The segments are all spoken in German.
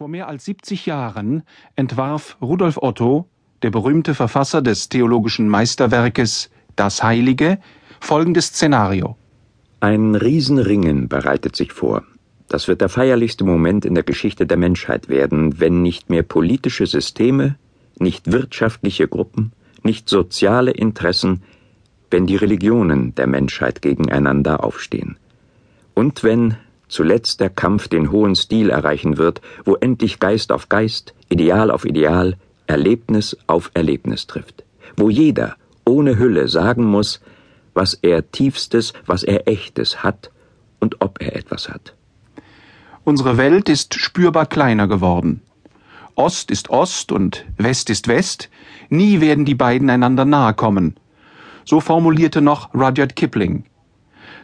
Vor mehr als 70 Jahren entwarf Rudolf Otto, der berühmte Verfasser des theologischen Meisterwerkes Das Heilige, folgendes Szenario. Ein Riesenringen bereitet sich vor. Das wird der feierlichste Moment in der Geschichte der Menschheit werden, wenn nicht mehr politische Systeme, nicht wirtschaftliche Gruppen, nicht soziale Interessen, wenn die Religionen der Menschheit gegeneinander aufstehen. Und wenn zuletzt der Kampf den hohen Stil erreichen wird, wo endlich Geist auf Geist, Ideal auf Ideal, Erlebnis auf Erlebnis trifft, wo jeder ohne Hülle sagen muss, was er tiefstes, was er echtes hat und ob er etwas hat. Unsere Welt ist spürbar kleiner geworden. Ost ist Ost und West ist West, nie werden die beiden einander nahe kommen. So formulierte noch Rudyard Kipling.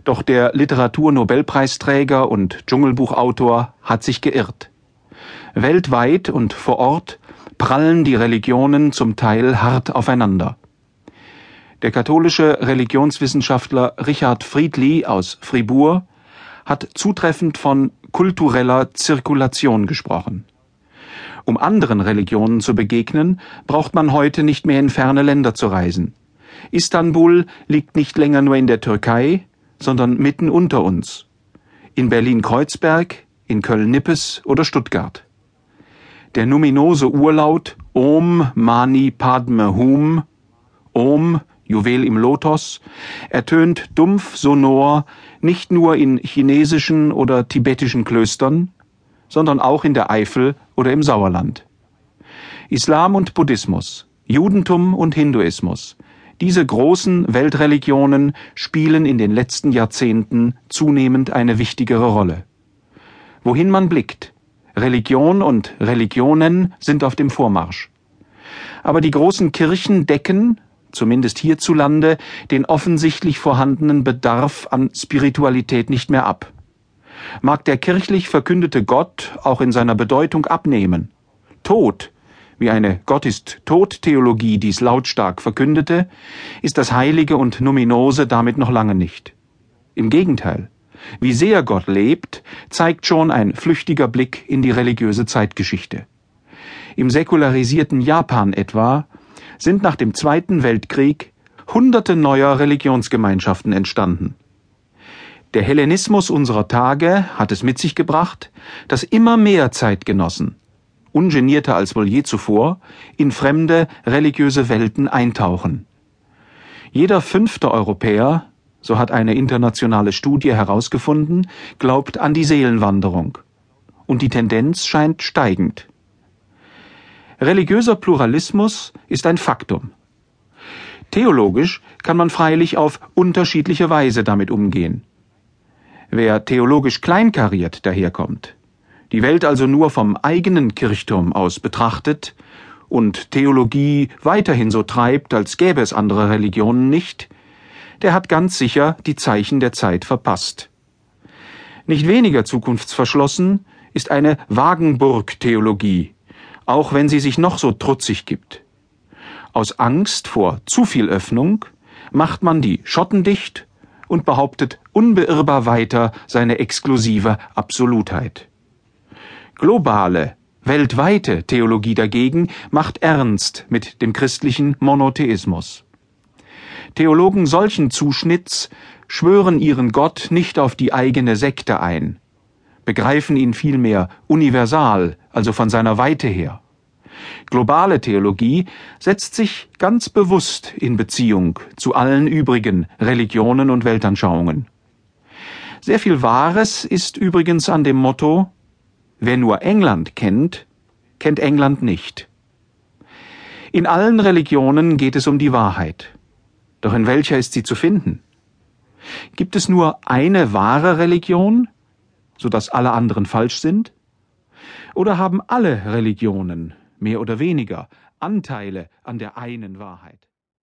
Doch der Literaturnobelpreisträger und Dschungelbuchautor hat sich geirrt. Weltweit und vor Ort prallen die Religionen zum Teil hart aufeinander. Der katholische Religionswissenschaftler Richard Friedli aus Fribourg hat zutreffend von kultureller Zirkulation gesprochen. Um anderen Religionen zu begegnen, braucht man heute nicht mehr in ferne Länder zu reisen. Istanbul liegt nicht länger nur in der Türkei, sondern mitten unter uns. In Berlin-Kreuzberg, in Köln-Nippes oder Stuttgart. Der numinose Urlaut Om Mani Padme Hum, Om, Juwel im Lotos, ertönt dumpf sonor nicht nur in chinesischen oder tibetischen Klöstern, sondern auch in der Eifel oder im Sauerland. Islam und Buddhismus, Judentum und Hinduismus, diese großen Weltreligionen spielen in den letzten Jahrzehnten zunehmend eine wichtigere Rolle. Wohin man blickt, Religion und Religionen sind auf dem Vormarsch. Aber die großen Kirchen decken, zumindest hierzulande, den offensichtlich vorhandenen Bedarf an Spiritualität nicht mehr ab. Mag der kirchlich verkündete Gott auch in seiner Bedeutung abnehmen. Tod wie eine Gott ist tot Theologie dies lautstark verkündete, ist das Heilige und Numinose damit noch lange nicht. Im Gegenteil, wie sehr Gott lebt, zeigt schon ein flüchtiger Blick in die religiöse Zeitgeschichte. Im säkularisierten Japan etwa sind nach dem Zweiten Weltkrieg hunderte neuer Religionsgemeinschaften entstanden. Der Hellenismus unserer Tage hat es mit sich gebracht, dass immer mehr Zeitgenossen ungenierter als wohl je zuvor, in fremde religiöse Welten eintauchen. Jeder fünfte Europäer, so hat eine internationale Studie herausgefunden, glaubt an die Seelenwanderung. Und die Tendenz scheint steigend. Religiöser Pluralismus ist ein Faktum. Theologisch kann man freilich auf unterschiedliche Weise damit umgehen. Wer theologisch kleinkariert daherkommt, die Welt also nur vom eigenen Kirchturm aus betrachtet und Theologie weiterhin so treibt, als gäbe es andere Religionen nicht, der hat ganz sicher die Zeichen der Zeit verpasst. Nicht weniger zukunftsverschlossen ist eine Wagenburg-Theologie, auch wenn sie sich noch so trutzig gibt. Aus Angst vor zu viel Öffnung macht man die Schotten dicht und behauptet unbeirrbar weiter seine exklusive Absolutheit. Globale, weltweite Theologie dagegen macht ernst mit dem christlichen Monotheismus. Theologen solchen Zuschnitts schwören ihren Gott nicht auf die eigene Sekte ein, begreifen ihn vielmehr universal, also von seiner Weite her. Globale Theologie setzt sich ganz bewusst in Beziehung zu allen übrigen Religionen und Weltanschauungen. Sehr viel Wahres ist übrigens an dem Motto Wer nur England kennt, kennt England nicht. In allen Religionen geht es um die Wahrheit. Doch in welcher ist sie zu finden? Gibt es nur eine wahre Religion, so dass alle anderen falsch sind? Oder haben alle Religionen, mehr oder weniger, Anteile an der einen Wahrheit?